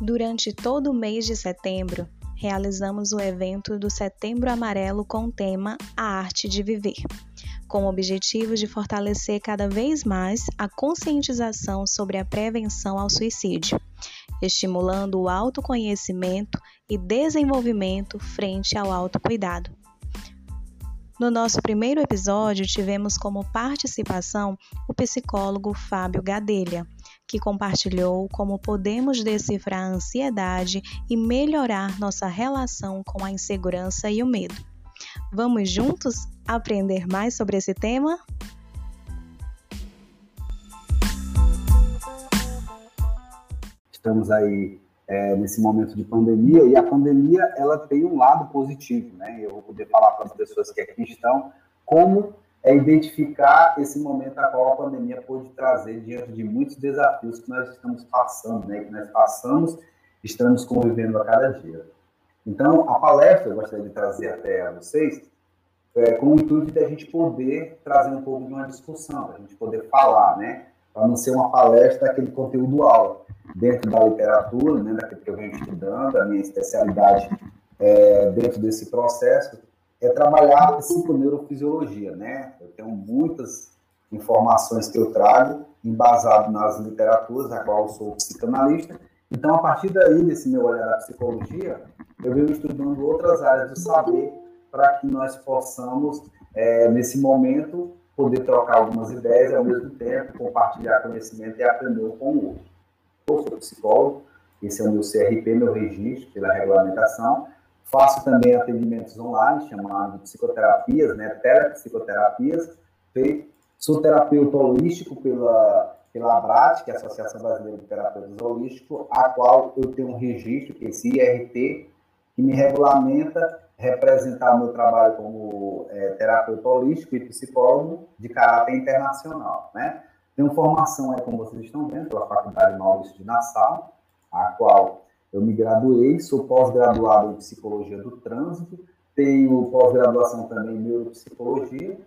Durante todo o mês de setembro, realizamos o evento do Setembro Amarelo com o tema A Arte de Viver, com o objetivo de fortalecer cada vez mais a conscientização sobre a prevenção ao suicídio, estimulando o autoconhecimento e desenvolvimento frente ao autocuidado. No nosso primeiro episódio, tivemos como participação o psicólogo Fábio Gadelha, que compartilhou como podemos decifrar a ansiedade e melhorar nossa relação com a insegurança e o medo. Vamos juntos aprender mais sobre esse tema? Estamos aí é, nesse momento de pandemia e a pandemia ela tem um lado positivo, né? Eu vou poder falar para as pessoas que aqui estão como é identificar esse momento a qual a pandemia pode trazer diante de muitos desafios que nós estamos passando, né? Que nós passamos, estamos convivendo a cada dia. Então, a palestra eu gostaria de trazer até a vocês é, com o intuito de a gente poder trazer um pouco de uma discussão, a gente poder falar, né? Para não ser uma palestra aquele conteúdo aula dentro da literatura, né, daquilo que eu venho estudando, a minha especialidade é, dentro desse processo é trabalhar a psiconeurofisiologia, né? Eu tenho muitas informações que eu trago embasado nas literaturas, a qual eu sou psicanalista. Então, a partir daí, desse meu olhar da psicologia, eu venho estudando outras áreas do saber para que nós possamos, é, nesse momento, poder trocar algumas ideias e, ao mesmo tempo, compartilhar conhecimento e aprender com o outro. Eu sou psicólogo, esse é o meu CRP, meu registro pela regulamentação. Faço também atendimentos online, chamados psicoterapias, né, telepsicoterapias. Sou terapeuta holístico pela, pela ABRAT, que é a Associação Brasileira de Terapeutas Holísticos, a qual eu tenho um registro, que é esse IRT, que me regulamenta representar o meu trabalho como é, terapeuta holístico e psicólogo de caráter internacional, né? Tenho formação aí, como vocês estão vendo, pela Faculdade Maurício de Nassau, a qual eu me graduei, sou pós-graduado em Psicologia do Trânsito, tenho pós-graduação também em Neuropsicologia,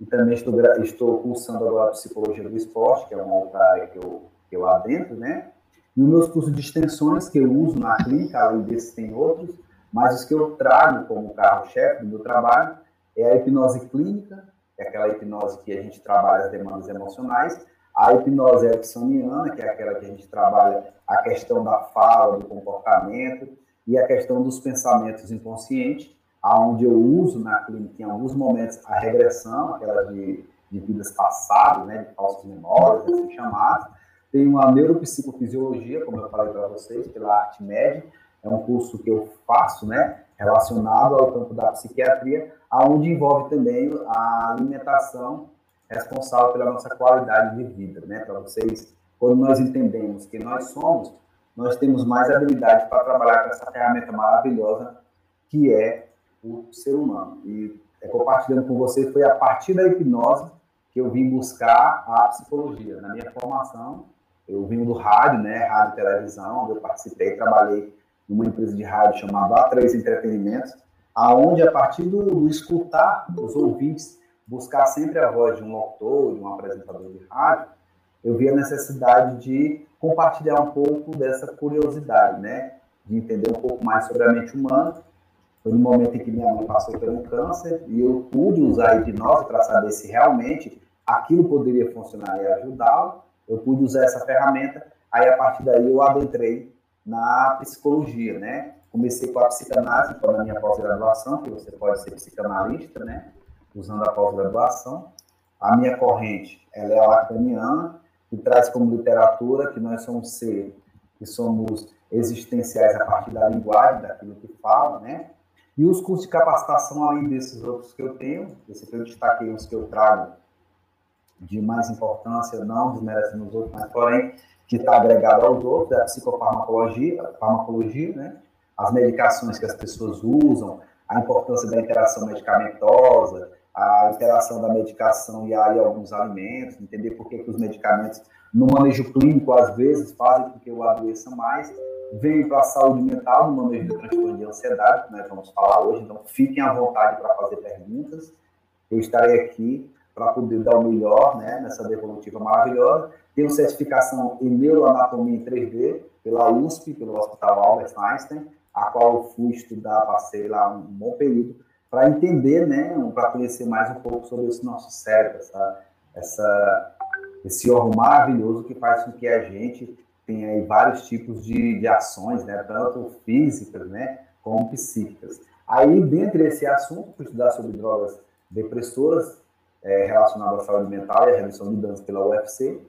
e também estou, estou cursando agora Psicologia do Esporte, que é uma outra área que eu, que eu adentro, né? E os meus cursos de extensões que eu uso na clínica, além desses tem outros, mas os que eu trago como carro-chefe do meu trabalho é a hipnose clínica, é aquela hipnose que a gente trabalha as demandas emocionais, a hipnose ericksoniana, que é aquela que a gente trabalha a questão da fala, do comportamento e a questão dos pensamentos inconscientes, aonde eu uso na clínica em alguns momentos a regressão, aquela de, de vidas passadas, né, de falsas memórias, assim chamadas. Tem uma neuropsicofisiologia, como eu falei para vocês, pela Arte Média, é um curso que eu faço, né, relacionado ao campo da psiquiatria, aonde envolve também a alimentação responsável pela nossa qualidade de vida, né? Para vocês, quando nós entendemos que nós somos, nós temos mais habilidade para trabalhar com essa ferramenta maravilhosa que é o ser humano. E é, compartilhando com vocês, foi a partir da hipnose que eu vim buscar a psicologia. Na minha formação, eu vim do rádio, né? Rádio e televisão, onde eu participei, trabalhei numa empresa de rádio chamada A3 Entretenimentos, aonde a partir do, do escutar os ouvintes buscar sempre a voz de um locutor, de um apresentador de rádio, eu vi a necessidade de compartilhar um pouco dessa curiosidade, né? De entender um pouco mais sobre a mente humana. Foi no momento em que minha mãe passou pelo câncer e eu pude usar a hipnose para saber se realmente aquilo poderia funcionar e ajudá-lo. Eu pude usar essa ferramenta, aí a partir daí eu adentrei na psicologia, né? Comecei com a psicanálise, foi na minha pós-graduação, que você pode ser psicanalista, né? Usando a pós-graduação. A minha corrente ela é lacaniana, que traz como literatura que nós somos seres que somos existenciais a partir da linguagem, daquilo que fala, né? E os cursos de capacitação, além desses outros que eu tenho, esse que eu destaquei, os que eu trago de mais importância, não desmerecendo os outros, mas porém, que está agregado aos outros, é a psicofarmacologia, a farmacologia, né? As medicações que as pessoas usam, a importância da interação medicamentosa, a interação da medicação e aí alguns alimentos, entender por que, que os medicamentos, no manejo clínico, às vezes, fazem com que eu adoeça mais, vem para a saúde mental, no manejo do transtorno de ansiedade, que nós vamos falar hoje, então fiquem à vontade para fazer perguntas. Eu estarei aqui para poder dar o melhor né, nessa devolutiva maravilhosa. Tenho certificação em neuroanatomia em 3D pela USP, pelo Hospital Albert Einstein, a qual eu fui estudar, passei lá um bom período, para entender, né, para conhecer mais um pouco sobre esse nosso cérebro, essa, essa, esse órgão maravilhoso que faz com que a gente tenha aí vários tipos de, de ações, né, tanto físicas, né, como psíquicas. Aí, dentro desse assunto, estudar sobre drogas depressoras é, relacionadas à saúde mental e à redução de danos pela UFC.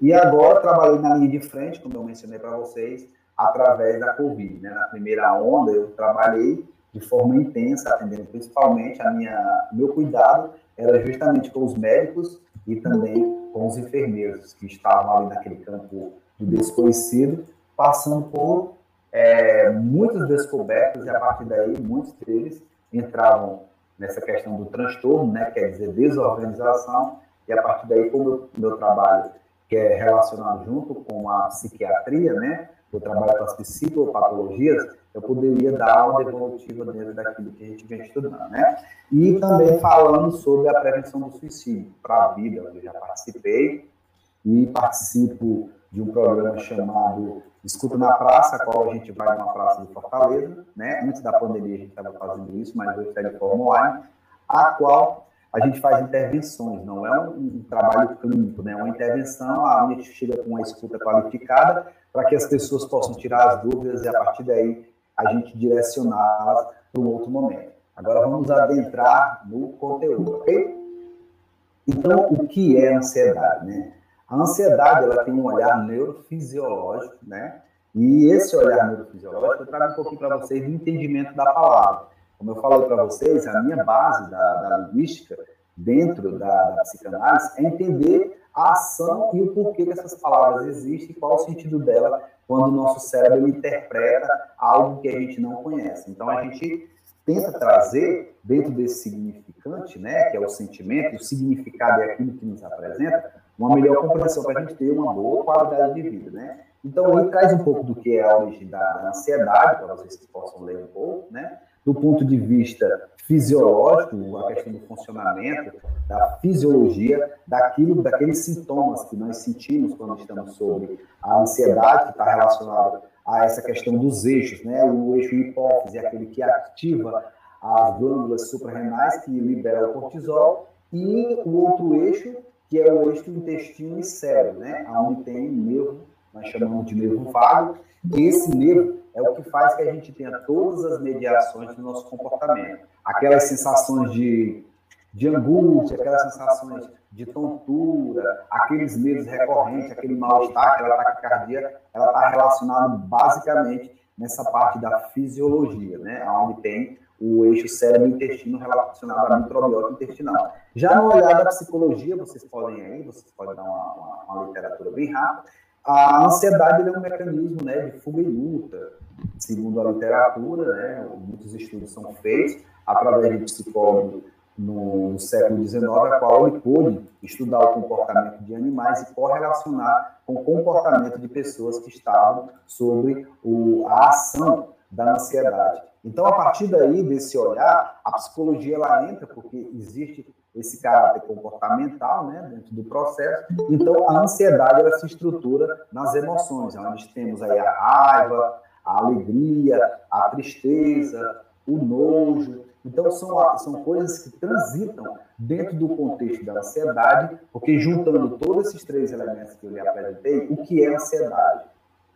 E agora trabalhei na linha de frente, como eu mencionei para vocês, através da Covid. Né? Na primeira onda, eu trabalhei de forma intensa, atendendo principalmente a minha meu cuidado era justamente com os médicos e também com os enfermeiros que estavam ali naquele campo do desconhecido, passando por é, muitas descobertas e a partir daí muitos deles entravam nessa questão do transtorno, né, quer dizer desorganização e a partir daí como o meu trabalho que é relacionado junto com a psiquiatria, né, eu trabalho com as psicopatologias, eu poderia dar uma devolutiva dentro daquilo que a gente vem estudando, né? E também falando sobre a prevenção do suicídio para a vida, eu já participei e participo de um programa chamado Escuta na Praça, qual a gente vai numa praça de Fortaleza, né? Antes da pandemia a gente estava fazendo isso, mas hoje está de forma online, a qual a gente faz intervenções, não é um, um trabalho clínico, né? É uma intervenção, a gente chega com uma escuta qualificada para que as pessoas possam tirar as dúvidas e a partir daí a gente direcioná-las para um outro momento. Agora vamos adentrar no conteúdo, ok? Então, o que é ansiedade, né? A ansiedade, ela tem um olhar neurofisiológico, né? E esse olhar neurofisiológico eu trago um pouquinho para vocês do entendimento da palavra. Como eu falei para vocês, a minha base da, da linguística dentro da, da, psicanálise é entender a ação e o porquê que essas palavras existem qual o sentido dela quando o nosso cérebro interpreta algo que a gente não conhece. Então, a gente tenta trazer dentro desse significante, né, que é o sentimento, o significado é aquilo que nos apresenta, uma melhor compreensão para a gente ter uma boa qualidade de vida, né? Então, aí traz um pouco do que é a origem da ansiedade, para vocês que possam ler um pouco, né? Do ponto de vista fisiológico, a questão do funcionamento, da fisiologia, daquilo, daqueles sintomas que nós sentimos quando estamos sobre a ansiedade, que está relacionado a essa questão dos eixos, né? O eixo hipófise é aquele que ativa as glândulas suprarrenais que libera o cortisol e o outro eixo que é o eixo intestino e cérebro, né? Onde tem nervo, nós chamamos de nervo vago, e esse nervo é o que faz que a gente tenha todas as mediações do nosso comportamento. Aquelas sensações de, de angústia, aquelas sensações de tontura, aqueles medos recorrentes, aquele mal-estar, aquela taquicardia, ela está relacionada basicamente nessa parte da fisiologia, né? Onde tem o eixo cérebro-intestino relacionado à microbiota intestinal. Já no olhar da psicologia, vocês podem aí, vocês podem dar uma, uma, uma literatura bem rápida, a ansiedade é um mecanismo né, de fuga e luta, segundo a literatura, né, muitos estudos são feitos através de psicólogos no, no século XIX, a qual ele pôde estudar o comportamento de animais e correlacionar com o comportamento de pessoas que estavam sobre o, a ação da ansiedade. Então, a partir daí, desse olhar, a psicologia ela entra, porque existe esse caráter comportamental né, dentro do processo. Então, a ansiedade ela se estrutura nas emoções, onde temos aí a raiva, a alegria, a tristeza, o nojo. Então, são, são coisas que transitam dentro do contexto da ansiedade, porque juntando todos esses três elementos que eu lhe apresentei, o que é ansiedade?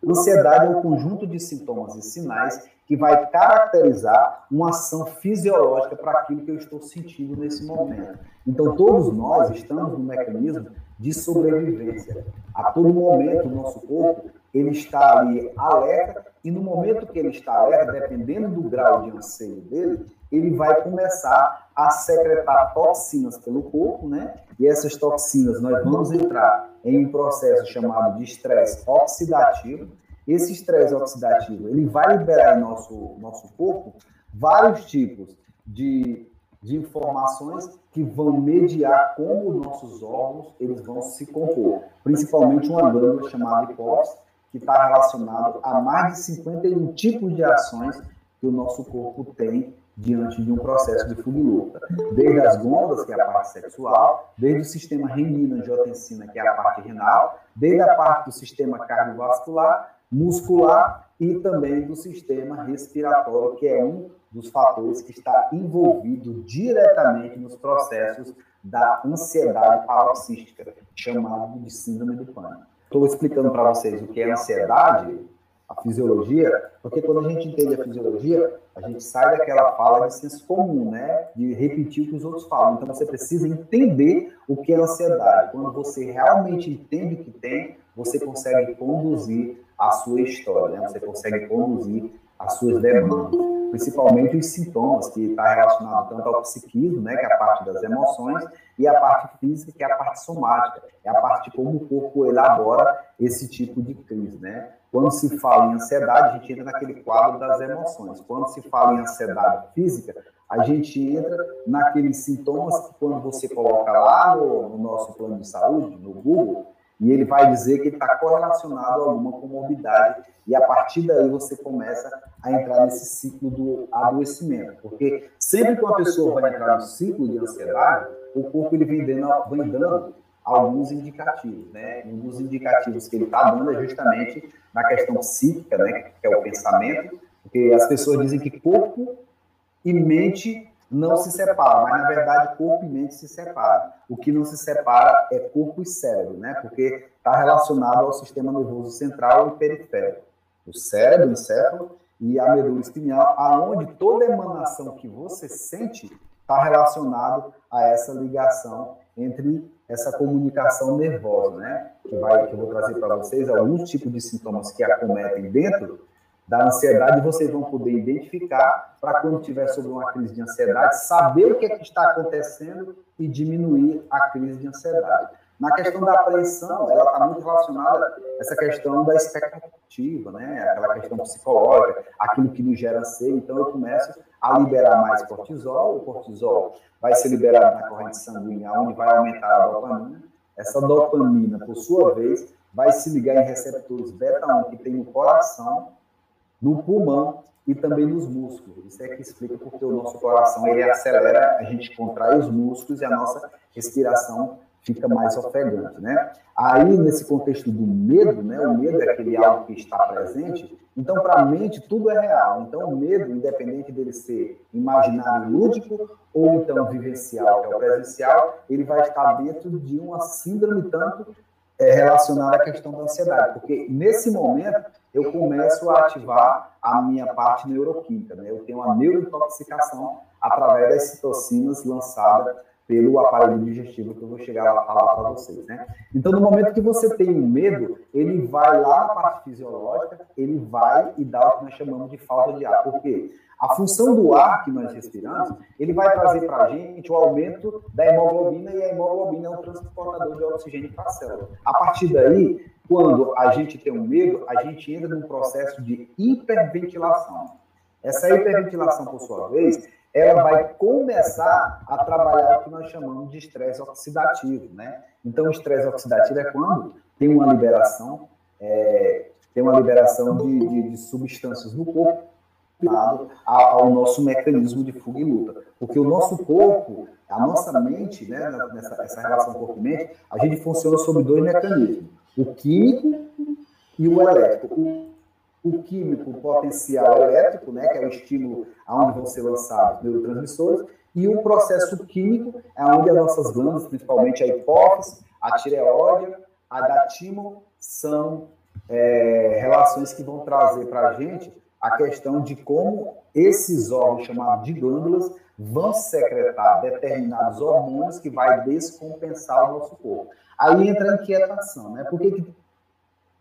Ansiedade é um conjunto de sintomas e sinais que vai caracterizar uma ação fisiológica para aquilo que eu estou sentindo nesse momento. Então, todos nós estamos no mecanismo de sobrevivência. A todo momento, o nosso corpo ele está ali alerta, e no momento que ele está alerta, dependendo do grau de anseio dele, ele vai começar a secretar toxinas pelo corpo, né? E essas toxinas nós vamos entrar em um processo chamado de estresse oxidativo, esse estresse oxidativo ele vai liberar em nosso, nosso corpo vários tipos de, de informações que vão mediar como os nossos órgãos eles vão se compor, principalmente uma glândula chamada hipófise, que está relacionado a mais de 51 tipos de ações que o nosso corpo tem diante de um processo de fuga e luta. Desde as glândulas, que é a parte sexual, desde o sistema renina-angiotensina, que é a parte renal, desde a parte do sistema cardiovascular, muscular e também do sistema respiratório, que é um dos fatores que está envolvido diretamente nos processos da ansiedade paroxística, chamado de síndrome do pânico. Estou explicando para vocês o que é ansiedade, a fisiologia, porque quando a gente entende a fisiologia, a gente sai daquela fala de senso comum, né? De repetir o que os outros falam. Então você precisa entender o que é ansiedade. Quando você realmente entende o que tem, você consegue conduzir a sua história, né? Você consegue conduzir as suas demandas, principalmente os sintomas, que está relacionado tanto ao psiquismo, né, que é a parte das emoções, e a parte física, que é a parte somática, é a parte de como o corpo elabora esse tipo de crise, né? Quando se fala em ansiedade, a gente entra naquele quadro das emoções. Quando se fala em ansiedade física, a gente entra naqueles sintomas que quando você coloca lá no, no nosso plano de saúde, no Google, e ele vai dizer que está correlacionado a alguma comorbidade, e a partir daí você começa a entrar nesse ciclo do adoecimento, porque sempre que uma pessoa vai entrar no ciclo de ansiedade, o corpo ele vem dando, vem dando alguns indicativos, né? Um dos indicativos que ele está dando é justamente na questão psíquica, né? Que é o pensamento, porque as pessoas dizem que corpo e mente não se separam, mas na verdade corpo e mente se separam. O que não se separa é corpo e cérebro, né? Porque está relacionado ao sistema nervoso central e periférico. O cérebro, encéfalo e a medula espinhal, aonde toda emanação que você sente está relacionado a essa ligação entre essa comunicação nervosa, né? Que vai, que eu vou trazer para vocês alguns tipos de sintomas que acometem dentro da ansiedade, vocês vão poder identificar para quando tiver sobre uma crise de ansiedade, saber o que, é que está acontecendo e diminuir a crise de ansiedade. Na questão da apreensão, ela está muito relacionada a essa questão da expectativa, né? aquela questão psicológica, aquilo que nos gera anseio. Então, eu começo a liberar mais cortisol, o cortisol vai ser liberado na corrente sanguínea, onde vai aumentar a dopamina. Essa dopamina, por sua vez, vai se ligar em receptores beta-1 que tem no coração, no pulmão e também nos músculos. Isso é que explica porque o nosso coração ele acelera, a gente contrai os músculos e a nossa respiração fica mais ofegante, né? Aí, nesse contexto do medo, né? O medo é aquele algo que está presente. Então, para a mente, tudo é real. Então, o medo, independente dele ser imaginário lúdico ou então vivencial, que é o presencial, ele vai estar dentro de uma síndrome tanto é, relacionada à questão da ansiedade. Porque, nesse momento, eu começo a ativar a minha parte neuroquímica, né? Eu tenho uma neurointoxicação através das citocinas lançadas pelo aparelho digestivo que eu vou chegar a falar para vocês, né? Então, no momento que você tem um medo, ele vai lá na parte fisiológica, ele vai e dá o que nós chamamos de falta de ar. Por quê? A função do ar que nós respiramos, ele vai trazer para a gente o aumento da hemoglobina e a hemoglobina é um transportador de oxigênio para a célula. A partir daí, quando a gente tem um medo, a gente entra num processo de hiperventilação. Essa hiperventilação, por sua vez, ela vai começar a trabalhar o que nós chamamos de estresse oxidativo, né? Então, o estresse oxidativo é quando tem uma liberação, é, tem uma liberação de, de, de substâncias no corpo ao nosso mecanismo de fuga e luta. Porque o nosso corpo, a nossa mente, né, nessa essa relação corpo-mente, a gente funciona sobre dois mecanismos: o químico e o elétrico o químico potencial elétrico, né, que é o estímulo aonde vão ser lançados neurotransmissores, e o processo químico é onde as nossas glândulas, principalmente a hipófise, a tireoide, a da timo, são é, relações que vão trazer para a gente a questão de como esses órgãos chamados de glândulas vão secretar determinados hormônios que vai descompensar o nosso corpo. Aí entra a inquietação, né? Por que, que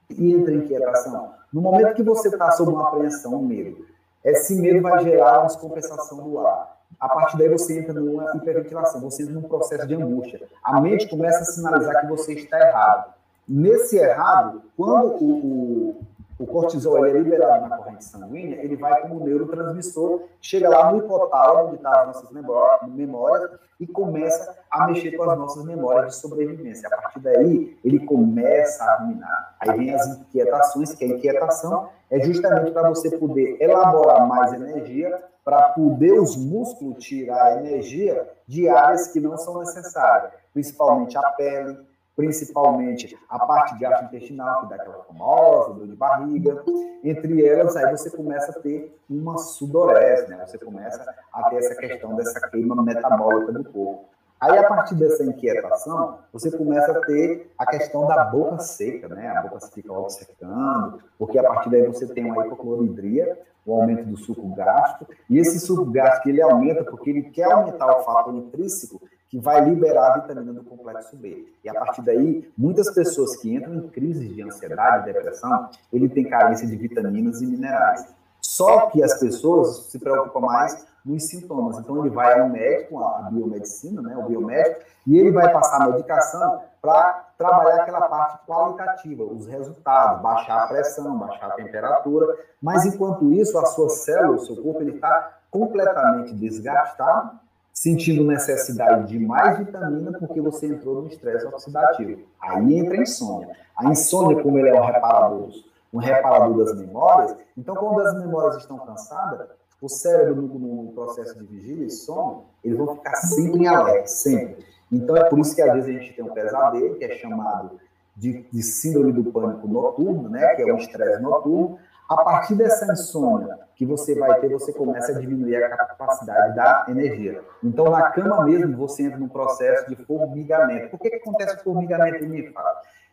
entra inquietação? No momento que você está sob uma apreensão, um medo, esse medo vai gerar uma descompensação do ar. A partir daí você entra numa hiperventilação, você entra num processo de angústia. A mente começa a sinalizar que você está errado. Nesse errado, quando o, o, o cortisol é liberado na corrente sanguínea, ele vai como neurotransmissor, chega lá no hipotálamo, onde estão tá as nossas memórias, e começa a mexer com as nossas memórias de sobrevivência. A partir daí, ele começa a ruminar. Aí vem as inquietações, que a inquietação é justamente para você poder elaborar mais energia para poder os músculos tirar energia de áreas que não são necessárias, principalmente a pele, principalmente a parte gastrointestinal, que dá aquela famosa dor de barriga. Entre elas, aí você começa a ter uma sudorese, né? Você começa a ter essa questão dessa queima metabólica do corpo. Aí, a partir dessa inquietação, você começa a ter a questão da boca seca, né? A boca fica logo secando, porque a partir daí você tem uma hipocloridria, o aumento do suco gástrico, e esse suco gástrico ele aumenta porque ele quer aumentar o fator intrínseco que vai liberar a vitamina do complexo B. E a partir daí, muitas pessoas que entram em crises de ansiedade e depressão, ele tem carência de vitaminas e minerais. Só que as pessoas se preocupam mais nos sintomas. Então, ele vai ao médico, a biomedicina, né, o biomédico, e ele vai passar a medicação para trabalhar aquela parte qualitativa, os resultados, baixar a pressão, baixar a temperatura. Mas, enquanto isso, a sua célula, o seu corpo, ele está completamente desgastado, sentindo necessidade de mais vitamina porque você entrou no estresse oxidativo. Aí entra a insônia. A insônia, como ele é um reparador, um reparador das memórias, então quando as memórias estão cansadas, o cérebro, no, no processo de vigília e sono, eles vão ficar sempre em alerta, sempre. Então é por isso que às vezes a gente tem um pesadelo, que é chamado de, de síndrome do pânico noturno, né, que é o estresse noturno. A partir dessa insônia que você vai ter, você começa a diminuir a capacidade da energia. Então, na cama mesmo, você entra num processo de formigamento. Por que, que acontece o formigamento em mim?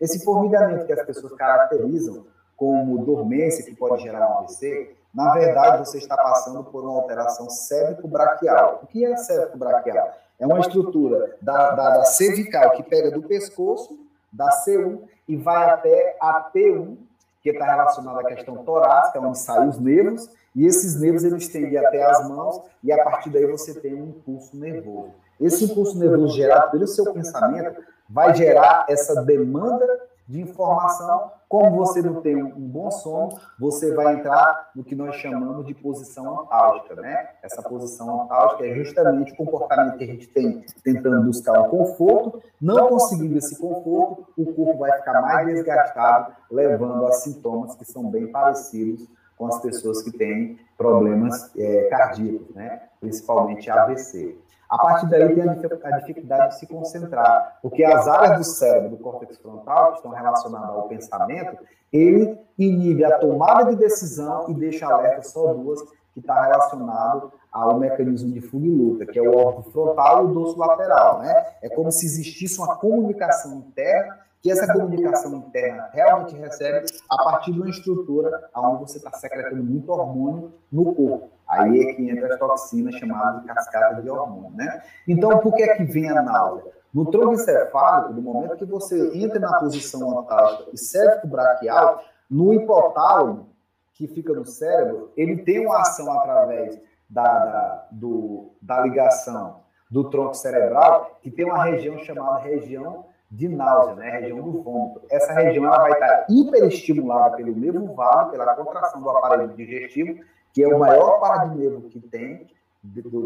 Esse formigamento que as pessoas caracterizam como dormência, que pode gerar um AVC, na verdade, você está passando por uma alteração cévico-braquial. O que é cévico-braquial? É uma estrutura da, da, da cervical que pega do pescoço, da C1, e vai até a T1, que está relacionada à questão torácica, onde saem os nervos, e esses nervos eles estendem até as mãos, e a partir daí você tem um impulso nervoso. Esse impulso nervoso gerado pelo seu pensamento vai gerar essa demanda de informação. Como você não tem um bom sono, você vai entrar no que nós chamamos de posição antálgica, né? Essa posição antálgica é justamente o comportamento que a gente tem tentando buscar o conforto, não conseguindo esse conforto, o corpo vai ficar mais desgastado, levando a sintomas que são bem parecidos com as pessoas que têm problemas é, cardíacos, né? Principalmente AVC. A partir daí tem a dificuldade de se concentrar, porque as áreas do cérebro, do córtex frontal, que estão relacionadas ao pensamento, ele inibe a tomada de decisão e deixa alerta só duas, que está relacionado ao mecanismo de fuga e luta, que é o órgão frontal e o dorso lateral. Né? É como se existisse uma comunicação interna, que essa comunicação interna realmente recebe a partir de uma estrutura onde você está secretando muito hormônio no corpo. Aí é que entra as toxinas chamadas de cascata de hormônio, né? Então, por que é que vem a náusea? No tronco encefálico, no momento que você entra na posição antálgica e cérebro-braquial, no hipotálamo, que fica no cérebro, ele tem uma ação através da, da, do, da ligação do tronco cerebral, que tem uma região chamada região de náusea, né? região do vômito. Essa região ela vai estar hiperestimulada pelo nervo vago, pela contração do aparelho digestivo, que é o maior par de nervo que tem,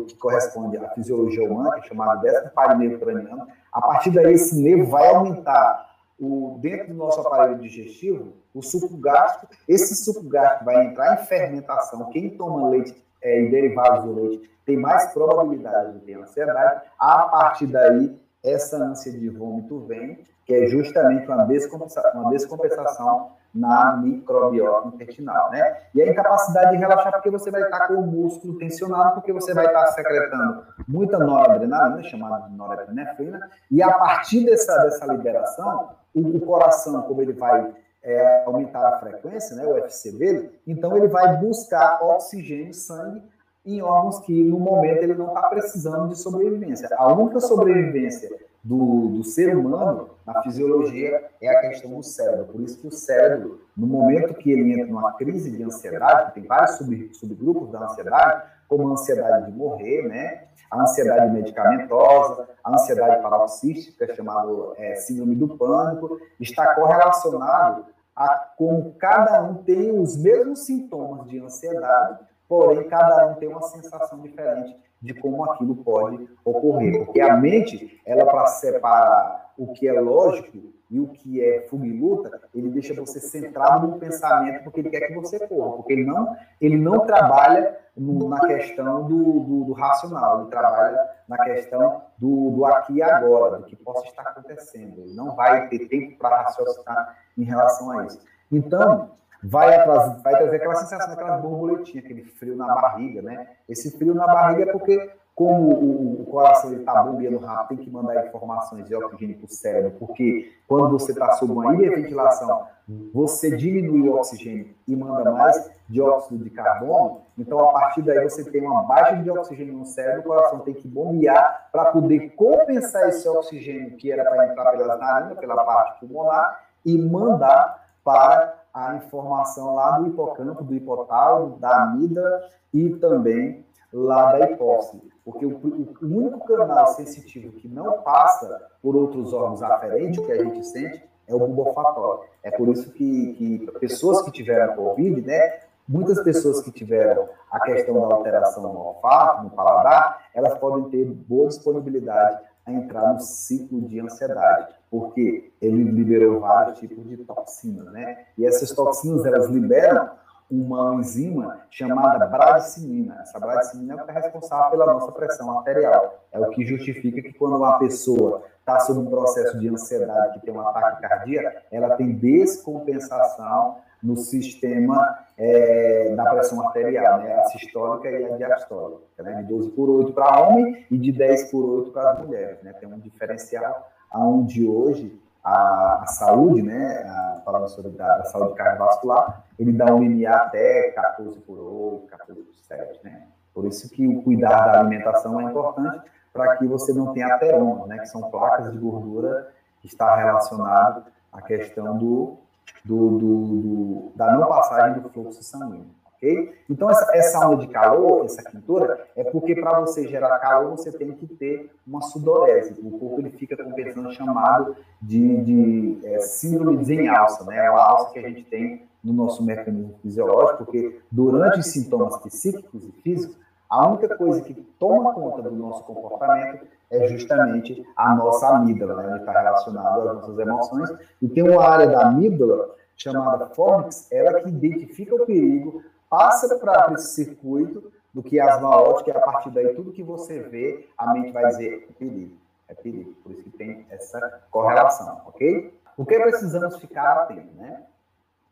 que corresponde à fisiologia humana, que é chamado décimo par de nervo craniano. A partir daí, esse nervo vai aumentar o, dentro do nosso aparelho digestivo o suco gástrico. Esse suco gástrico vai entrar em fermentação. Quem toma leite é, e derivados do leite tem mais probabilidade de ter ansiedade. A partir daí, essa ânsia de vômito vem, que é justamente uma descompensação, uma descompensação na microbiota intestinal, né? E a incapacidade de relaxar porque você vai estar com o músculo tensionado, porque você vai estar secretando muita noradrenalina, chamada de norepinefrina, e a partir dessa, dessa liberação, o, o coração, como ele vai é, aumentar a frequência, né, o FC dele, então ele vai buscar oxigênio, sangue, em órgãos que no momento ele não está precisando de sobrevivência. A única sobrevivência do, do ser humano na fisiologia é a questão do cérebro. Por isso que o cérebro, no momento que ele entra numa crise de ansiedade, tem vários sub, subgrupos da ansiedade, como a ansiedade de morrer, né? a ansiedade medicamentosa, a ansiedade paroxística, chamada é, síndrome do pânico, está correlacionado a como cada um tem os mesmos sintomas de ansiedade, porém cada um tem uma sensação diferente de como aquilo pode ocorrer. Porque a mente, ela para separar o que é lógico e o que é fuga e luta, ele deixa você centrado no pensamento porque ele quer que você corra, porque ele não, ele não trabalha no, na questão do, do, do, racional, ele trabalha na questão do, do aqui e agora, do que possa estar acontecendo. Ele não vai ter tempo para raciocinar em relação a isso. Então, vai, vai trazer aquela sensação daquela borboletinha, aquele frio na barriga, né? Esse frio na barriga é porque como o, o coração está bombeando rápido, tem que mandar informações de oxigênio para o cérebro, porque quando você está sob uma hiperventilação, você diminui o oxigênio e manda mais dióxido de carbono, então a partir daí você tem uma baixa de oxigênio no cérebro, o coração tem que bombear para poder compensar esse oxigênio que era para entrar pelas narinas, pela parte pulmonar, e mandar para a informação lá do hipocampo, do hipotálamo, da amígdala e também lá da hipófise. Porque o, o, único canal sensitivo que não passa por outros órgãos aferentes, que a gente sente, é o bulbo olfatório. É por isso que, que pessoas que tiveram Covid, né, muitas pessoas que tiveram a questão da alteração no olfato, no paladar, elas podem ter boa disponibilidade entrar no ciclo de ansiedade, porque ele liberou vários tipos de toxinas, né? E essas toxinas, elas liberam uma enzima chamada bradicimina. Essa bradicimina é o que é responsável pela nossa pressão arterial. É o que justifica que quando uma pessoa está sob um processo de ansiedade, que tem um ataque cardíaco, ela tem descompensação no sistema é, da pressão arterial, né? a sistólica e a diastólica, né? de 12 por 8 para homem e de 10 por 8 para as mulheres. Né? Tem um diferencial onde hoje a, a saúde, né, a, falando sobre a, saúde cardiovascular, ele dá um limiar até 14 por 8, 14 por 7, né? Por isso que o cuidar da alimentação é importante para que você não tenha ateromas, né, que são placas de gordura que está relacionado à questão do, do, do, do da não passagem do fluxo sanguíneo. Okay? Então, essa, essa onda de calor, essa quintura, é porque para você gerar calor, você tem que ter uma sudorese. O corpo ele fica compensando chamado de, de é, síndrome de alça, né? É uma alça que a gente tem no nosso mecanismo fisiológico, porque durante os sintomas psíquicos e físicos, a única coisa que toma conta do nosso comportamento é justamente a nossa amígdala, né? Ele está relacionado às nossas emoções. E tem uma área da amígdala chamada fornix, ela que identifica o perigo passa para esse circuito do que asma ótica, e a partir daí tudo que você vê, a mente vai dizer é perigo, é perigo. Por isso que tem essa correlação, ok? O que precisamos ficar atentos, né?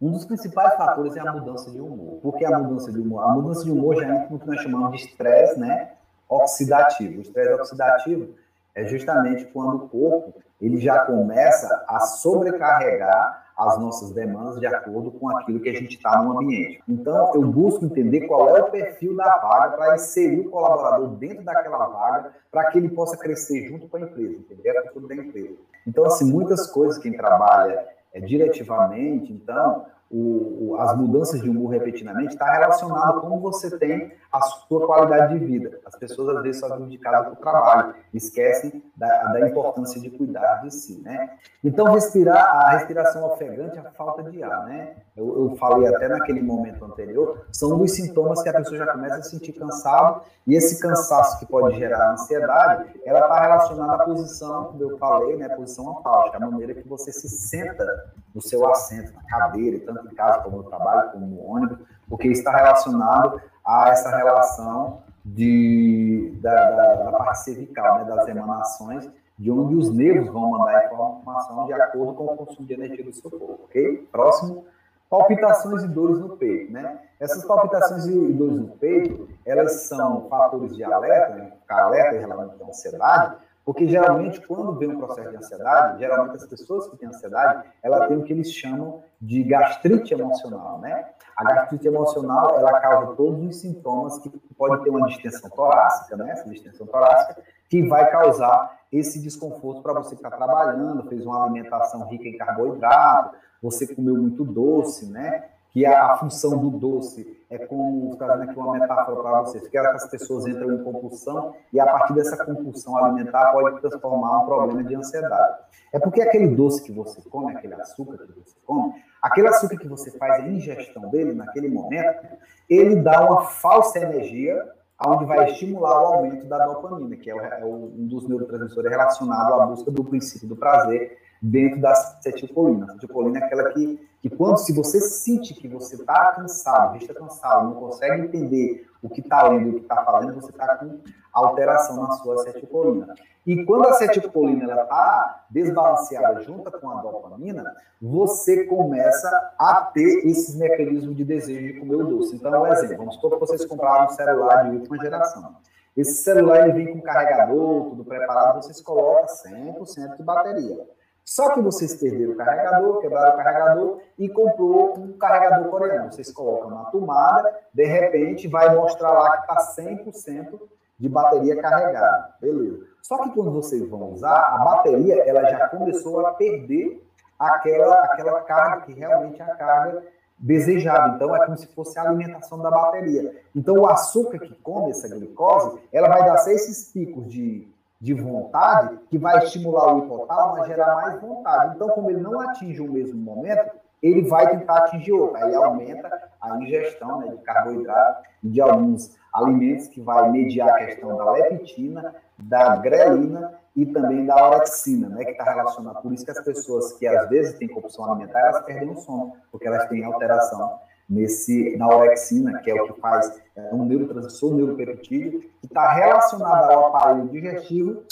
Um dos principais fatores é a mudança de humor. Por que a mudança de humor? A mudança de humor já entra no que nós chamamos de estresse né, oxidativo. O estresse oxidativo é justamente quando o corpo ele já começa a sobrecarregar as nossas demandas de acordo com aquilo que a gente está no ambiente. Então, eu busco entender qual é o perfil da vaga para inserir o colaborador dentro daquela vaga para que ele possa crescer junto com a empresa, entender a cultura da empresa. Então, assim, muitas coisas quem trabalha é, diretivamente, então, o, o, as mudanças de humor repetidamente está relacionado a como você tem a sua qualidade de vida. As pessoas às vezes só vivem de casa para o trabalho, esquecem da, da, importância de cuidar de si, né? Então respirar, a respiração ofegante, a falta de ar, né? Eu, eu falei até naquele momento anterior, são dos sintomas que a pessoa já começa a se sentir cansado e esse cansaço que pode gerar ansiedade, ela está relacionada à posição, como eu falei, né? Posição antálgica, a maneira que você se senta no seu assento, na cadeira, tanto em casa como no trabalho, como no ônibus, porque está relacionado a essa relação de, da, da, da parte cervical, né, das emanações, de onde os nervos vão mandar informação de acordo com o consumo de energia do seu corpo, ok? Próximo, palpitações e dores no peito, né? Essas palpitações e dores no peito, elas são fatores de alerta, né? alerta em relação à ansiedade, porque geralmente, quando vem um processo de ansiedade, geralmente as pessoas que têm ansiedade, ela tem o que eles chamam de gastrite emocional, né? A gastrite emocional, ela causa todos os sintomas que pode ter uma distensão torácica, né? Essa distensão torácica, que vai causar esse desconforto para você que está trabalhando, fez uma alimentação rica em carboidrato, você comeu muito doce, né? Que a, função do doce é como, trazendo aqui uma metáfora para vocês, que as pessoas entram em compulsão e a partir dessa compulsão alimentar pode transformar um problema de ansiedade. É porque aquele doce que você come, aquele açúcar que você come, aquele açúcar que você faz a ingestão dele naquele momento, ele dá uma falsa energia onde vai estimular o aumento da dopamina, que é, é um dos neurotransmissores relacionado à busca do princípio do prazer dentro da acetilcolina. A acetilcolina é aquela que que quando, se você sente que você está cansado, está cansado, não consegue entender o que está lendo o que está falando, você está com alteração na sua acetilcolina. E quando a acetilcolina está desbalanceada junto com a dopamina, você começa a ter esses mecanismos de desejo de comer o doce. Então, um exemplo, vamos supor que vocês compraram um celular de última geração. Esse celular ele vem com carregador, tudo preparado, vocês colocam 100% de bateria. Só que vocês perderam o carregador, quebraram o carregador e comprou um carregador coreano. Vocês colocam na tomada, de repente vai mostrar lá que está 100% de bateria carregada. Beleza. Só que quando vocês vão usar, a bateria ela já começou a perder aquela, aquela carga que realmente é a carga desejada. Então é como se fosse a alimentação da bateria. Então o açúcar que come essa glicose, ela vai dar esses picos de de vontade que vai estimular o hipotálamo a gerar mais vontade. Então, como ele não atinge o mesmo momento, ele vai tentar atingir outro. Aí aumenta a ingestão né, de carboidrato e de alguns alimentos que vai mediar a questão da leptina, da grelina e também da orexina, né, que está relacionada. Por isso que as pessoas que às vezes têm compulsão alimentar, elas perdem o sono, porque elas têm alteração nesse, na orexina, que é o que faz é, um neurotransmissor, um neuropeptídeo, que está relacionado ao aparelho digestivo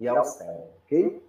e ao cérebro, ok?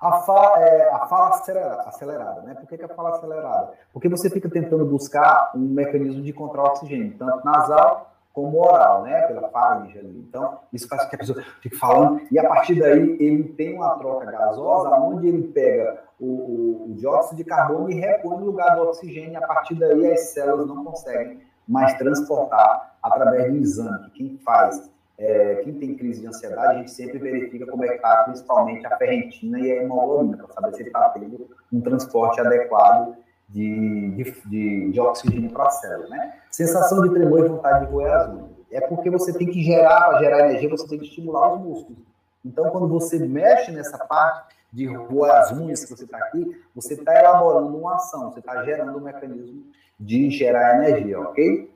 A fala, é, a fala acelerada, acelerada, né? Por que, que a fala acelerada? Porque você fica tentando buscar um mecanismo de controle oxigênio, tanto nasal como oral, né? Pela faringe ali. Então, isso faz com que a pessoa fique falando, e a partir daí ele tem uma troca gasosa, onde ele pega o, o, o dióxido de carbono e repõe no lugar do oxigênio, e a partir daí as células não conseguem mais transportar através do exame. Quem faz, é, quem tem crise de ansiedade, a gente sempre verifica como é que está, principalmente a ferritina e a hemoglobina, para saber se está tendo um transporte adequado de, de, de, de oxigênio para a célula. Né? Sensação de tremor e vontade de roer as unhas. É porque você tem que gerar, para gerar energia, você tem que estimular os músculos. Então, quando você mexe nessa parte de roer as unhas que você está aqui, você está elaborando uma ação, você está gerando um mecanismo de gerar energia, ok?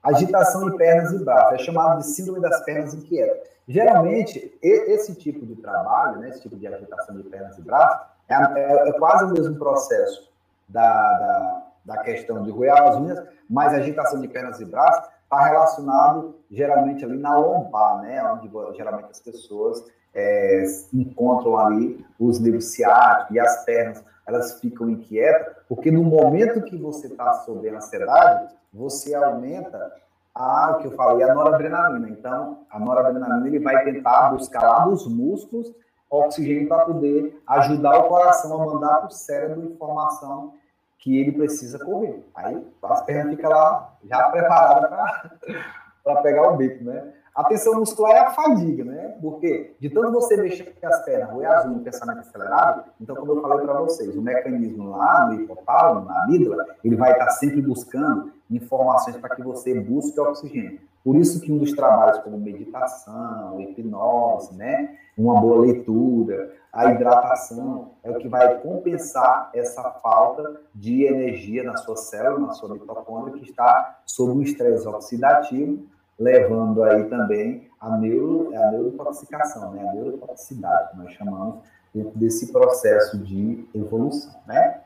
Agitação de pernas e braços, é chamado de síndrome das pernas inquietas. Geralmente, esse tipo de trabalho, né, esse tipo de agitação de pernas e braços, é, é, é quase o mesmo processo da, da, da questão de roer as unhas, mas a agitação de pernas e braços está relacionado geralmente ali na lombar, né? Onde geralmente as pessoas é, encontram ali os nervos ciáticos e as pernas, elas ficam inquietas, porque no momento que você está sob ansiedade, você aumenta a, o que eu falei, a noradrenalina. Então, a noradrenalina ele vai tentar buscar lá dos músculos oxigênio para poder ajudar o coração a mandar para o cérebro informação que ele precisa correr. Aí as pernas ficam lá já preparadas para pegar o bico, né? A tensão muscular é a fadiga, né? Porque de tanto você mexer com as pernas, o azul no pensamento acelerado, então, como eu falei para vocês, o mecanismo lá no hipotálamo, na amígdala, ele vai estar sempre buscando informações para que você busque oxigênio. Por isso que um dos trabalhos como meditação, hipnose, né, uma boa leitura, a hidratação é o que vai compensar essa falta de energia na sua célula, na sua mitocôndria, que está sob um estresse oxidativo, levando aí também a, neuro, a neurotoxicação, né, a neurotoxicidade, que nós chamamos dentro desse processo de evolução, né?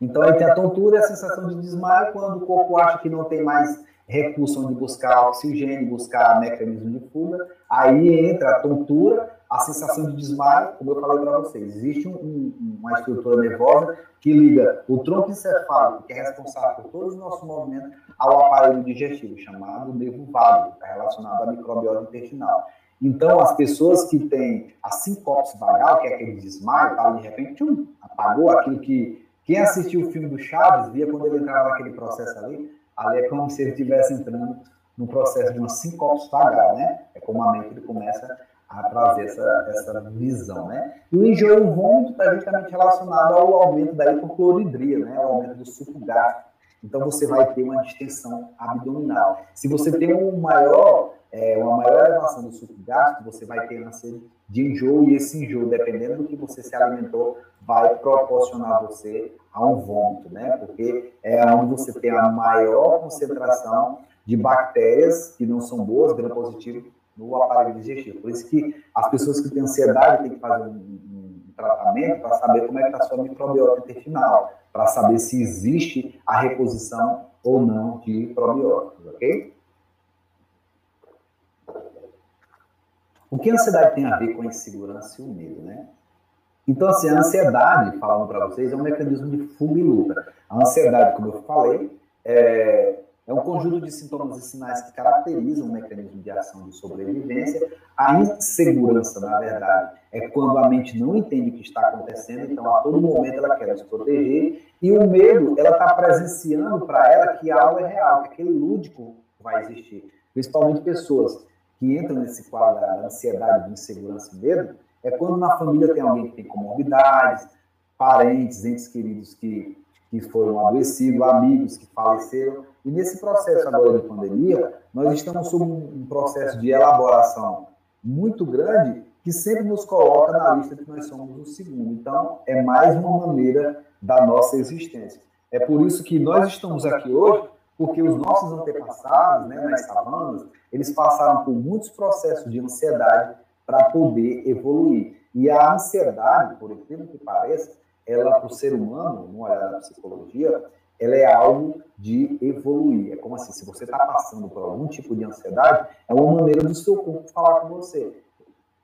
Então, aí tem a tontura e a sensação de desmaio quando o corpo acha que não tem mais recurso onde buscar oxigênio, buscar mecanismo de fuga. Aí entra a tontura, a sensação de desmaio, como eu falei para vocês. Existe um, um, uma estrutura nervosa que liga o tronco encefálico, que é responsável por todos os nossos movimentos, ao aparelho digestivo, chamado nervo vago, está relacionado à microbiota intestinal. Então, as pessoas que têm a sincope vagal, que é aquele desmaio, tá, de repente, tchum, apagou aquilo que. Quem assistiu o filme do Chaves via quando ele entrava naquele processo ali, ali é como se ele estivesse entrando no processo de uma sincope vagal, né? É como a mente começa a trazer essa, essa visão, né? E o enjoo o vômito está justamente relacionado ao aumento da hipocloridria, né? Ao aumento do suco gástrico. Então você vai ter uma distensão abdominal. Se você tem um maior, é, uma maior elevação do suco gástrico, você vai ter uma série de enjoo e esse enjoo, dependendo do que você se alimentou, vai proporcionar você a um vômito, né? Porque é onde você tem a maior concentração de bactérias que não são boas, gram positivo, no aparelho digestivo. Por isso que as pessoas que têm ansiedade têm que fazer um, um tratamento para saber como é que está a sua microbiota intestinal, para saber se existe a reposição ou não de probióticos, ok? O que a ansiedade tem a ver com a insegurança e o medo, né? Então, assim, a ansiedade, falando para vocês, é um mecanismo de fuga e luta. A ansiedade, como eu falei, é, é um conjunto de sintomas e sinais que caracterizam o mecanismo de ação de sobrevivência. A insegurança, na verdade, é quando a mente não entende o que está acontecendo, então a todo momento ela quer se proteger. E o medo, ela está presenciando para ela que algo é real, que aquele lúdico vai existir. Principalmente pessoas que entram nesse quadro da ansiedade, de insegurança e medo, é quando na família tem alguém que tem comorbidades, parentes, entes queridos que, que foram adoecidos, amigos que faleceram e nesse processo agora de pandemia, nós estamos sob um processo de elaboração muito grande que sempre nos coloca na lista que nós somos o segundo. Então, é mais uma maneira da nossa existência. É por isso que nós estamos aqui hoje, porque os nossos antepassados, né, nas savanas, eles passaram por muitos processos de ansiedade para poder evoluir. E a ansiedade, por incrível que pareça, ela, para o ser humano, no olhar da psicologia, ela é algo de evoluir. É como assim, se você está passando por algum tipo de ansiedade, é uma maneira do seu corpo falar com você.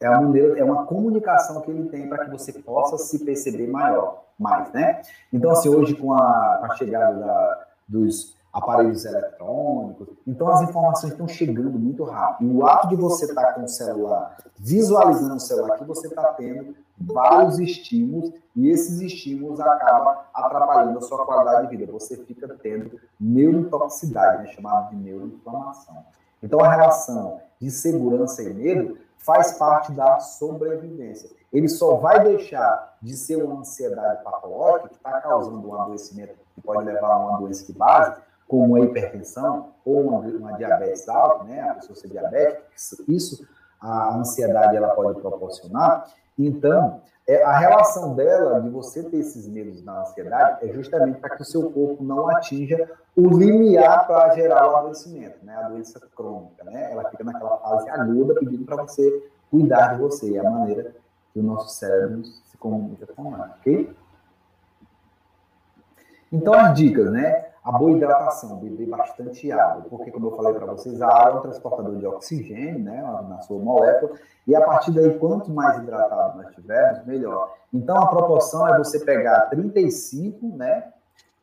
É uma maneira, é uma comunicação que ele tem para que você possa se perceber maior, mais, né? Então, assim, hoje com a, com a chegada da, dos aparelhos eletrônicos, então as informações estão chegando muito rápido. E o ato de você estar tá com o celular, visualizando o celular que você está tendo vários estímulos e esses estímulos acabam atrapalhando a sua qualidade de vida. Você fica tendo neurotoxicidade, né, chamada de neuroinflamação. Então, a relação de segurança e medo faz parte da sobrevivência. Ele só vai deixar de ser uma ansiedade patológica que está causando um adoecimento que pode levar a uma doença de base, como a hipertensão ou uma, uma diabetes alta, né, a pessoa ser diabética, isso a ansiedade ela pode proporcionar, então, é, a relação dela, de você ter esses medos na ansiedade, é justamente para que o seu corpo não atinja o limiar para gerar o adoecimento, né? A doença crônica, né? Ela fica naquela fase aguda pedindo para você cuidar de você. É a maneira que o nosso cérebro se comunica com ela, ok? Então, as dicas, né? A boa hidratação, beber bastante água, porque, como eu falei para vocês, a água é um transportador de oxigênio, né, na sua molécula, e a partir daí, quanto mais hidratado nós tivermos, melhor. Então, a proporção é você pegar 35, né,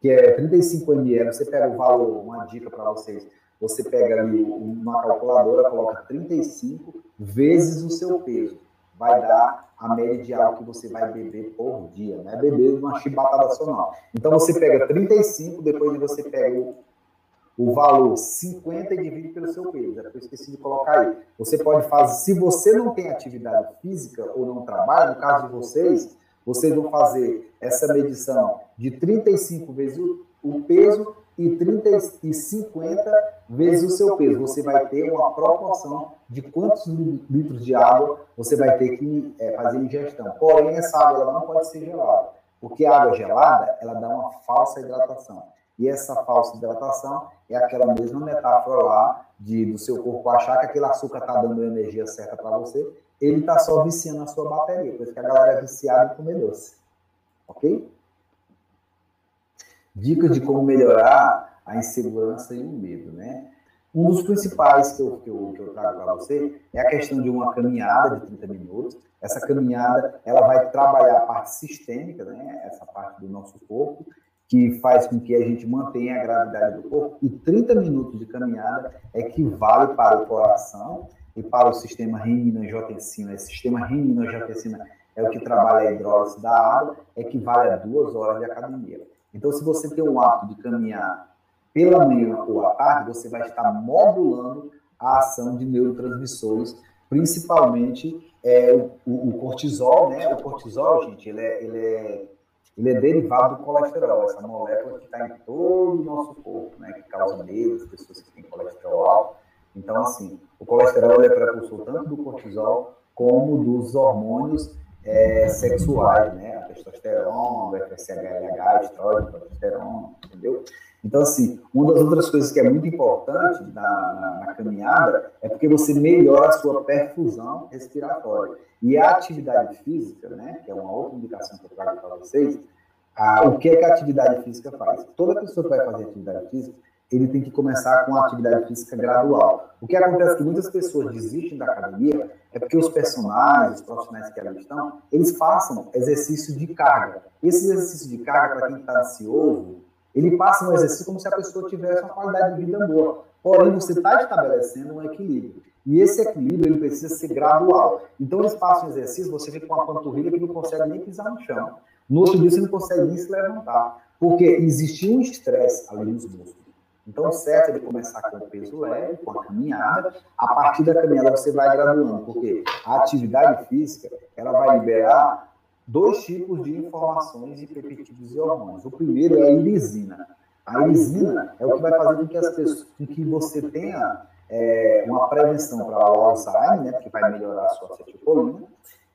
que é 35 ml, você pega o valor, uma dica para vocês, você pega ali uma calculadora, coloca 35 vezes o seu peso, vai dar a média de água que você vai beber por dia, né? Beber uma chibatada nacional. Então você pega 35, depois você pega o, o valor 50 e divide pelo seu peso. É porque eu esqueci de colocar aí. Você pode fazer, se você não tem atividade física ou não trabalha, no caso de vocês, vocês vão fazer essa medição de 35 vezes o, o peso e 30 e 50 vezes o seu peso. Você vai ter uma proporção de quantos litros de água você vai ter que é, fazer ingestão. Porém, essa água ela não pode ser gelada, porque a água gelada ela dá uma falsa hidratação. E essa falsa hidratação é aquela mesma metáfora lá de do seu corpo achar que aquele açúcar está dando a energia certa para você, ele está só viciando a sua bateria, por isso que a galera é viciada em comer doce. Ok? Dicas de como melhorar a insegurança e o medo, né? Um dos principais que eu, que eu, que eu trago para você é a questão de uma caminhada de 30 minutos. Essa caminhada, ela vai trabalhar a parte sistêmica, né? Essa parte do nosso corpo, que faz com que a gente mantenha a gravidade do corpo. E 30 minutos de caminhada equivale para o coração e para o sistema renina-angiotensina. Esse sistema renina-angiotensina é o que trabalha a hidrólise da água, equivale a duas horas de academia. Então, se você tem o hábito de caminhar pela manhã ou à tarde, você vai estar modulando a ação de neurotransmissores, principalmente é, o, o, cortisol, né? O cortisol, gente, ele é, ele é, ele é derivado do colesterol, essa molécula que está em todo o nosso corpo, né? Que causa medo, as pessoas que têm colesterol alto. Então, assim, o colesterol é precursor tanto do cortisol como dos hormônios é, sexuais, né? A testosterona, o FSH, estrógeno, progesterona, entendeu? Então, assim, uma das outras coisas que é muito importante na, na, na, caminhada é porque você melhora a sua perfusão respiratória. E a atividade física, né, que é uma outra indicação que eu trago para vocês, a, o que, é que a atividade física faz? Toda pessoa que vai fazer atividade física, ele tem que começar com a atividade física gradual. O que acontece é que muitas pessoas desistem da academia é porque os personagens, os profissionais que ali estão, eles façam exercício de carga. Esse exercício de carga, para quem está ansioso, ele passa um exercício como se a pessoa tivesse uma qualidade de vida boa. Porém, você está estabelecendo um equilíbrio. E esse equilíbrio ele precisa ser gradual. Então, eles passam um exercício, você fica com uma panturrilha que não consegue nem pisar no chão. No outro dia, você não consegue nem se levantar. Porque existiu um estresse ali nos músculos. Então, o certo é de começar com o peso leve, com a caminhada. A partir da caminhada, você vai graduando, porque a atividade física ela vai liberar dois tipos de informações e peptídeos e hormônios. O primeiro é a irisina. A irisina é o que vai fazer com que, as pessoas, com que você tenha é, uma prevenção para o Alzheimer, né, que vai melhorar a sua acetilcolina,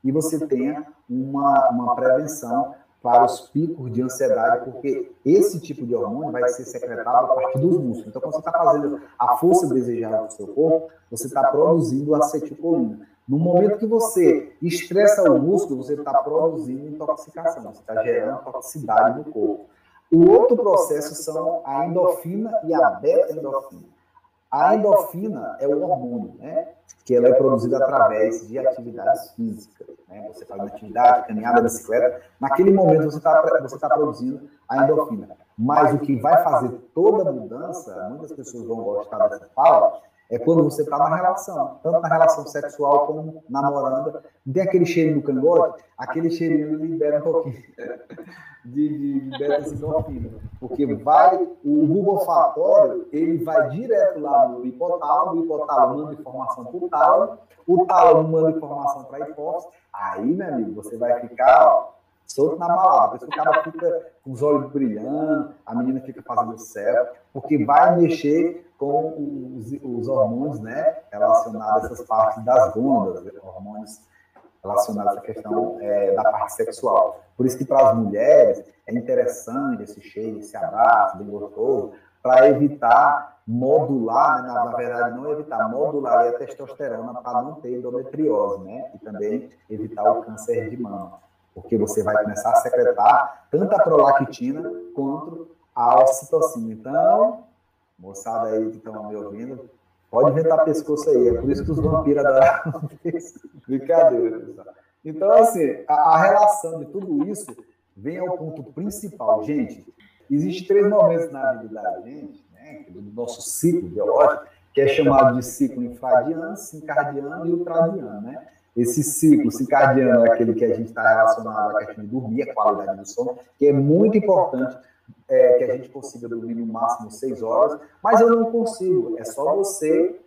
e você tenha uma, uma prevenção para os picos de ansiedade, porque esse tipo de hormônio vai ser secretado a partir dos músculos. Então, quando você está fazendo a força desejada do seu corpo, você está produzindo acetilcolina. No momento que você estressa o músculo, você está produzindo intoxicação, você está gerando toxicidade no corpo. O outro processo são a endorfina e a beta-endorfina. A endorfina é o hormônio, né? Que ela é produzida através de atividades físicas. Né? Você faz uma atividade, caminhada, bicicleta. Naquele momento você está você tá produzindo a endorfina. Mas o que vai fazer toda a mudança, muitas pessoas vão gostar dessa fala, é quando você está na relação, tanto na relação sexual como namorando. Tem aquele cheirinho no cangote, aquele cheirinho libera um pouquinho de, de beta-endorfina. Porque vai, o bulbo ele vai direto lá no hipotálamo, o hipotálamo manda informação para o tálamo, o tálamo manda informação para a hipófise. Aí, meu amigo, você vai ficar, ó, solto na balada. O cara fica com os olhos brilhando, a menina fica fazendo céu, porque vai mexer com os, os hormônios né, relacionados a essas partes das gônadas, hormônios relacionados à questão é, da parte sexual. Por isso que para as mulheres é interessante esse cheiro, esse abraço bem gostoso, para evitar modular, né, na, verdade não evitar, modular a testosterona para não ter endometriose, né? E também evitar o câncer de mama porque você vai começar a secretar tanto a prolactina quanto a ocitocina. Então, moçada aí que estão me ouvindo, pode inventar pescoço aí. É por isso que os vampiros adoram Brincadeira, pessoal. Então, assim, a, a, relação de tudo isso vem ao ponto principal. Gente, existem três momentos na vida da gente, né, do nosso ciclo biológico, que é chamado de ciclo infradiano, sincardiano e ultradiano, né? Esse ciclo circadiano é aquele que a gente está relacionado à questão de dormir, a qualidade do sono, que é muito importante é, que a gente consiga dormir no máximo seis horas, mas eu não consigo. É só você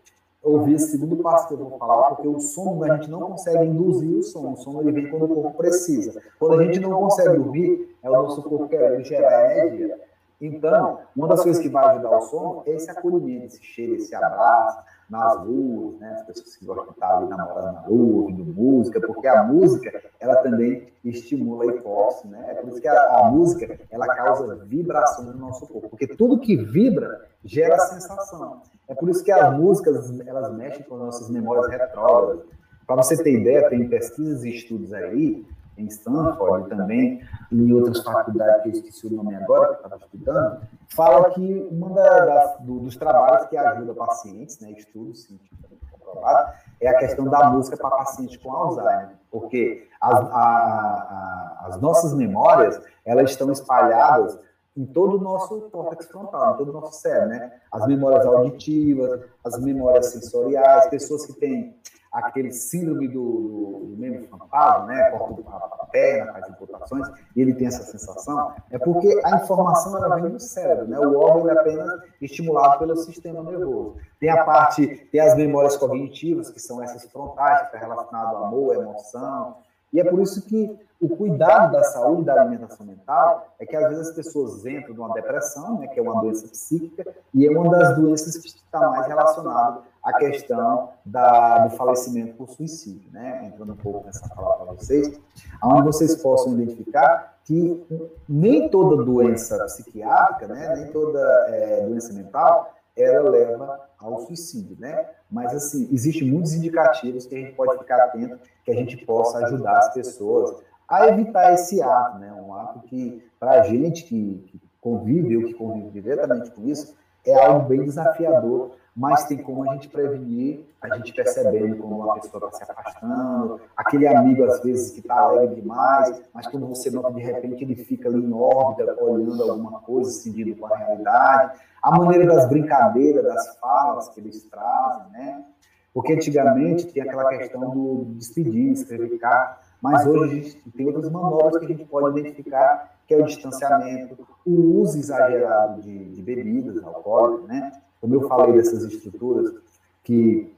ouvir esse segundo passo que eu vou falar, porque o sono a gente não consegue induzir o sono. O sono ele vem quando o corpo precisa. Quando a gente não consegue dormir, é o nosso corpo querendo gerar energia. Então, uma das coisas que vai ajudar o sono é esse acolhimento, esse cheiro, esse abraço, nas ruas, né? As pessoas que gostam de estar ali namorando na rua, ouvindo música, porque a música, ela também estimula a hipófise, né? É por isso que a, a música, ela causa vibrações no nosso corpo, porque tudo que vibra gera sensação. É por isso que as músicas, elas mexem com as nossas memórias retrógradas. Para você ter ideia, tem pesquisas e estudos aí em Stanford também em outras faculdades que eu esqueci o nome agora, que estava estudando, fala que um dos trabalhos que ajuda pacientes, né, estudos científicos comprovados, é a questão da música para pacientes com Alzheimer, porque as, a, a, as nossas memórias, elas estão espalhadas em todo o nosso córtex frontal, em todo o nosso cérebro, né? As memórias auditivas, as memórias sensoriais, pessoas que têm aquele síndrome do, do, do membro fantasma, né? Corta a, a perna, faz imputações, e ele tem essa sensação, é porque a informação ela vem do cérebro, né? O órgão é apenas estimulado pelo sistema nervoso. Tem a parte, tem as memórias cognitivas, que são essas frontais, que está relacionado ao amor, emoção, e é por isso que o cuidado da saúde da alimentação mental é que às vezes as pessoas entram numa depressão, né, que é uma doença psíquica, e é uma das doenças que está mais relacionada a questão da, do falecimento por suicídio, né? Entrando um pouco nessa fala para vocês, onde vocês possam identificar que nem toda doença psiquiátrica, né, nem toda é, doença mental, ela leva ao suicídio, né? Mas, assim, existem muitos indicativos que a gente pode ficar atento, que a gente possa ajudar as pessoas a evitar esse ato, né? Um ato que, para a gente que, que convive, eu que convivo diretamente com isso, é algo bem desafiador, mas tem como a gente prevenir, a gente percebendo como uma pessoa está se afastando, aquele amigo, às vezes, que está alegre demais, mas quando você nota, de repente, ele fica ali em órbita, olhando alguma coisa, sentindo com a realidade, a maneira das brincadeiras, das falas que eles trazem, né? Porque antigamente tinha aquela questão do despedir, escrever carta, mas hoje a gente tem outras manobras que a gente pode identificar, que é o distanciamento, o uso exagerado de, de bebidas alcoólicas, né? Como eu falei dessas estruturas que,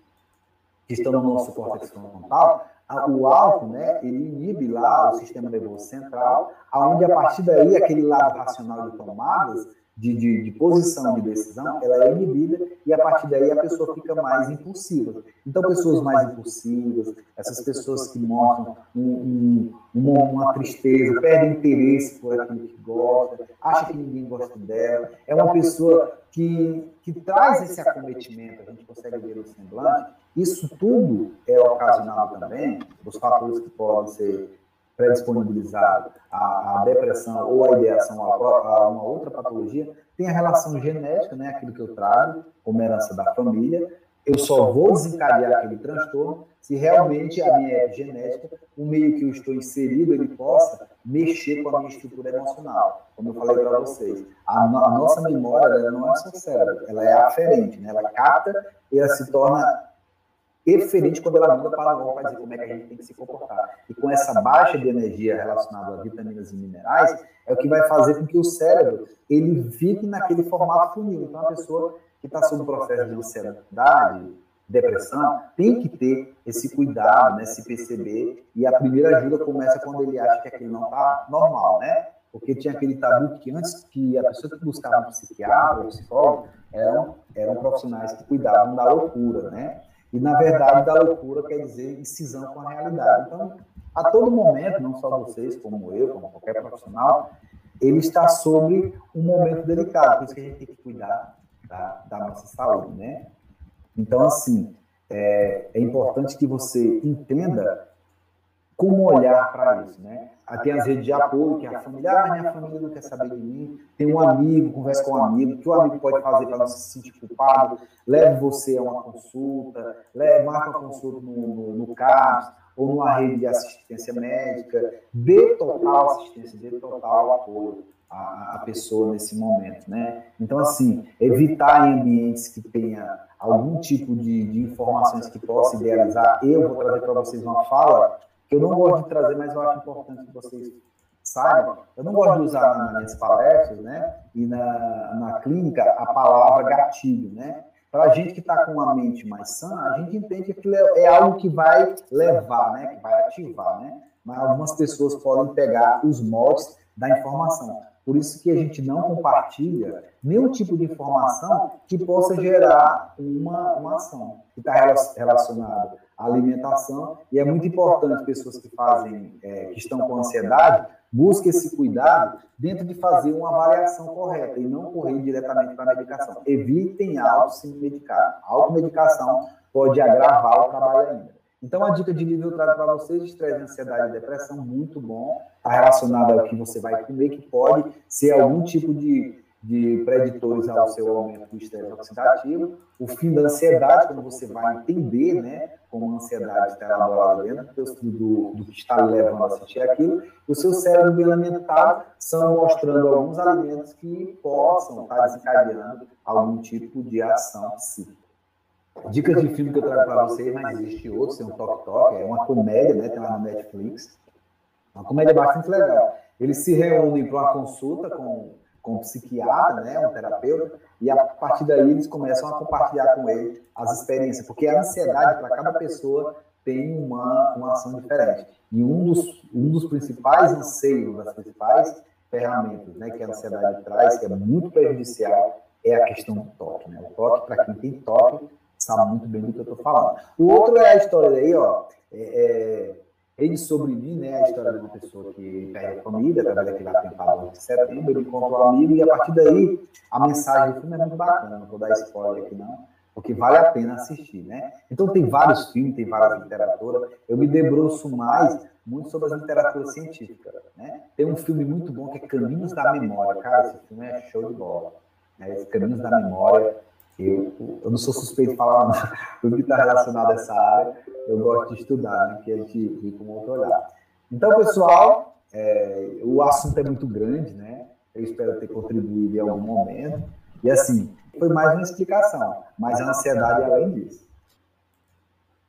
que estão no nosso córtex frontal, o álcool, né, ele inibe lá o sistema nervoso central, aonde a partir daí aquele lado racional de tomadas de, de, de, posição de decisão, ela é inibida e a partir daí a pessoa fica mais impulsiva. Então, pessoas mais impulsivas, essas pessoas que mostram um, um, uma, uma, tristeza, perdem interesse por aquilo que gosta, acha que ninguém gosta dela, é uma pessoa que, que traz esse acometimento, a gente consegue ver no semblante. Isso tudo é ocasionado também, os fatores que podem ser predisponibilizado à, à depressão ou à ideação a, a, uma outra patologia, tem a relação genética, né, aquilo que eu trago como herança da família. Eu só vou desencadear aquele transtorno se realmente a minha epigenética, o meio que eu estou inserido, ele possa mexer com a minha estrutura emocional. Como eu falei para vocês, a, a, nossa memória ela não é só cérebro, ela é aferente, né? ela capta e ela se torna eferente quando ela muda para logo para dizer como é que a gente tem que se comportar. E com essa baixa de energia relacionada a vitaminas e minerais, é o que vai fazer com que o cérebro ele fique naquele formato funil. Então, a pessoa que está sob o processo de ansiedade, depressão, tem que ter esse cuidado, né, se perceber. E a primeira ajuda começa quando ele acha que aquilo não está normal, né? Porque tinha aquele tabu que antes que a pessoa que buscava um psiquiatra ou um psicólogo eram, eram profissionais que cuidavam da loucura, né? E, na verdade, da loucura quer dizer incisão com a realidade. Então, a todo momento, não só vocês, como eu, como qualquer profissional, ele está sobre um momento delicado, por isso que a gente tem que cuidar da, da nossa saúde, né? Então, assim, é, é importante que você entenda como olhar para isso, né? Tem as redes de apoio, que é a família, ah, minha família não quer saber de mim. Tem um amigo, conversa com um amigo, que o amigo pode fazer para não se sentir culpado, leve você a uma consulta, leve, marca uma consulta no, no, no CAPS, ou numa rede de assistência médica, dê total assistência, dê total apoio à, à pessoa nesse momento, né? Então, assim, evitar em ambientes que tenha algum tipo de, de informações que possa idealizar. Eu vou trazer para vocês uma fala que eu não gosto de trazer, mas eu acho importante que vocês saibam. Eu não gosto de usar nas minhas palestras, né, e na, na clínica, a palavra gatilho, né? Para a gente que está com a mente mais sã, a gente entende que é, é algo que vai levar, né, que vai ativar, né? Mas algumas pessoas podem pegar os moldes da informação. Por isso que a gente não compartilha nenhum tipo de informação que possa gerar uma, uma ação que está relacionada alimentação. E é muito importante pessoas que fazem, é, que estão com ansiedade, busquem esse cuidado dentro de fazer uma avaliação correta e não correr diretamente para a medicação. Evitem auto se medicar. Automedicação pode agravar o trabalho ainda. Então, a dica de livro eu trago para vocês: estresse, ansiedade e depressão, muito bom. Está relacionado ao que você vai comer, que pode ser algum tipo de, de preditores ao seu aumento do estresse oxidativo. O fim da ansiedade, quando você vai entender né, como a ansiedade está elaborada dentro do, do, que está levando a sentir aquilo. O seu cérebro bem alimentado são mostrando alguns alimentos que possam estar desencadeando algum tipo de ação psíquica. Dicas de filme que eu trago para vocês, mas existe outros, tem um Tok Tok, é uma comédia, né? Tem lá no Netflix. Uma comédia bastante legal. Eles se reúnem para uma consulta com, com um psiquiatra, né? Um terapeuta, e a partir daí eles começam a compartilhar com ele as experiências, porque a ansiedade para cada pessoa tem uma, uma ação diferente. E um dos, um dos principais anseios, das principais ferramentas né, que a ansiedade traz, que é muito prejudicial, é a questão do toque. Né? O toque, para quem tem toque, sabe muito bem do que eu estou falando. O outro é a história aí, ó. É, é, ele sobre mim, né? A história de uma pessoa que perde a família, através daquele atentado de setembro, ele encontra um amigo e a partir daí a mensagem do filme é muito bacana. Não vou dar spoiler aqui, não, porque vale a pena assistir, né? Então tem vários filmes, tem várias literaturas. Eu me debruço mais muito sobre as literaturas científicas, né? Tem um filme muito bom que é Caminhos da Memória, cara. Esse filme é show de bola. Né? Caminhos da Memória eu, eu não sou suspeito de falar tudo que está relacionado a essa área, eu gosto de estudar, né, que a gente vê com outro olhar. Então, pessoal, é, o assunto é muito grande, né? Eu espero ter contribuído em algum momento. E assim, foi mais uma explicação, mas a ansiedade é além disso.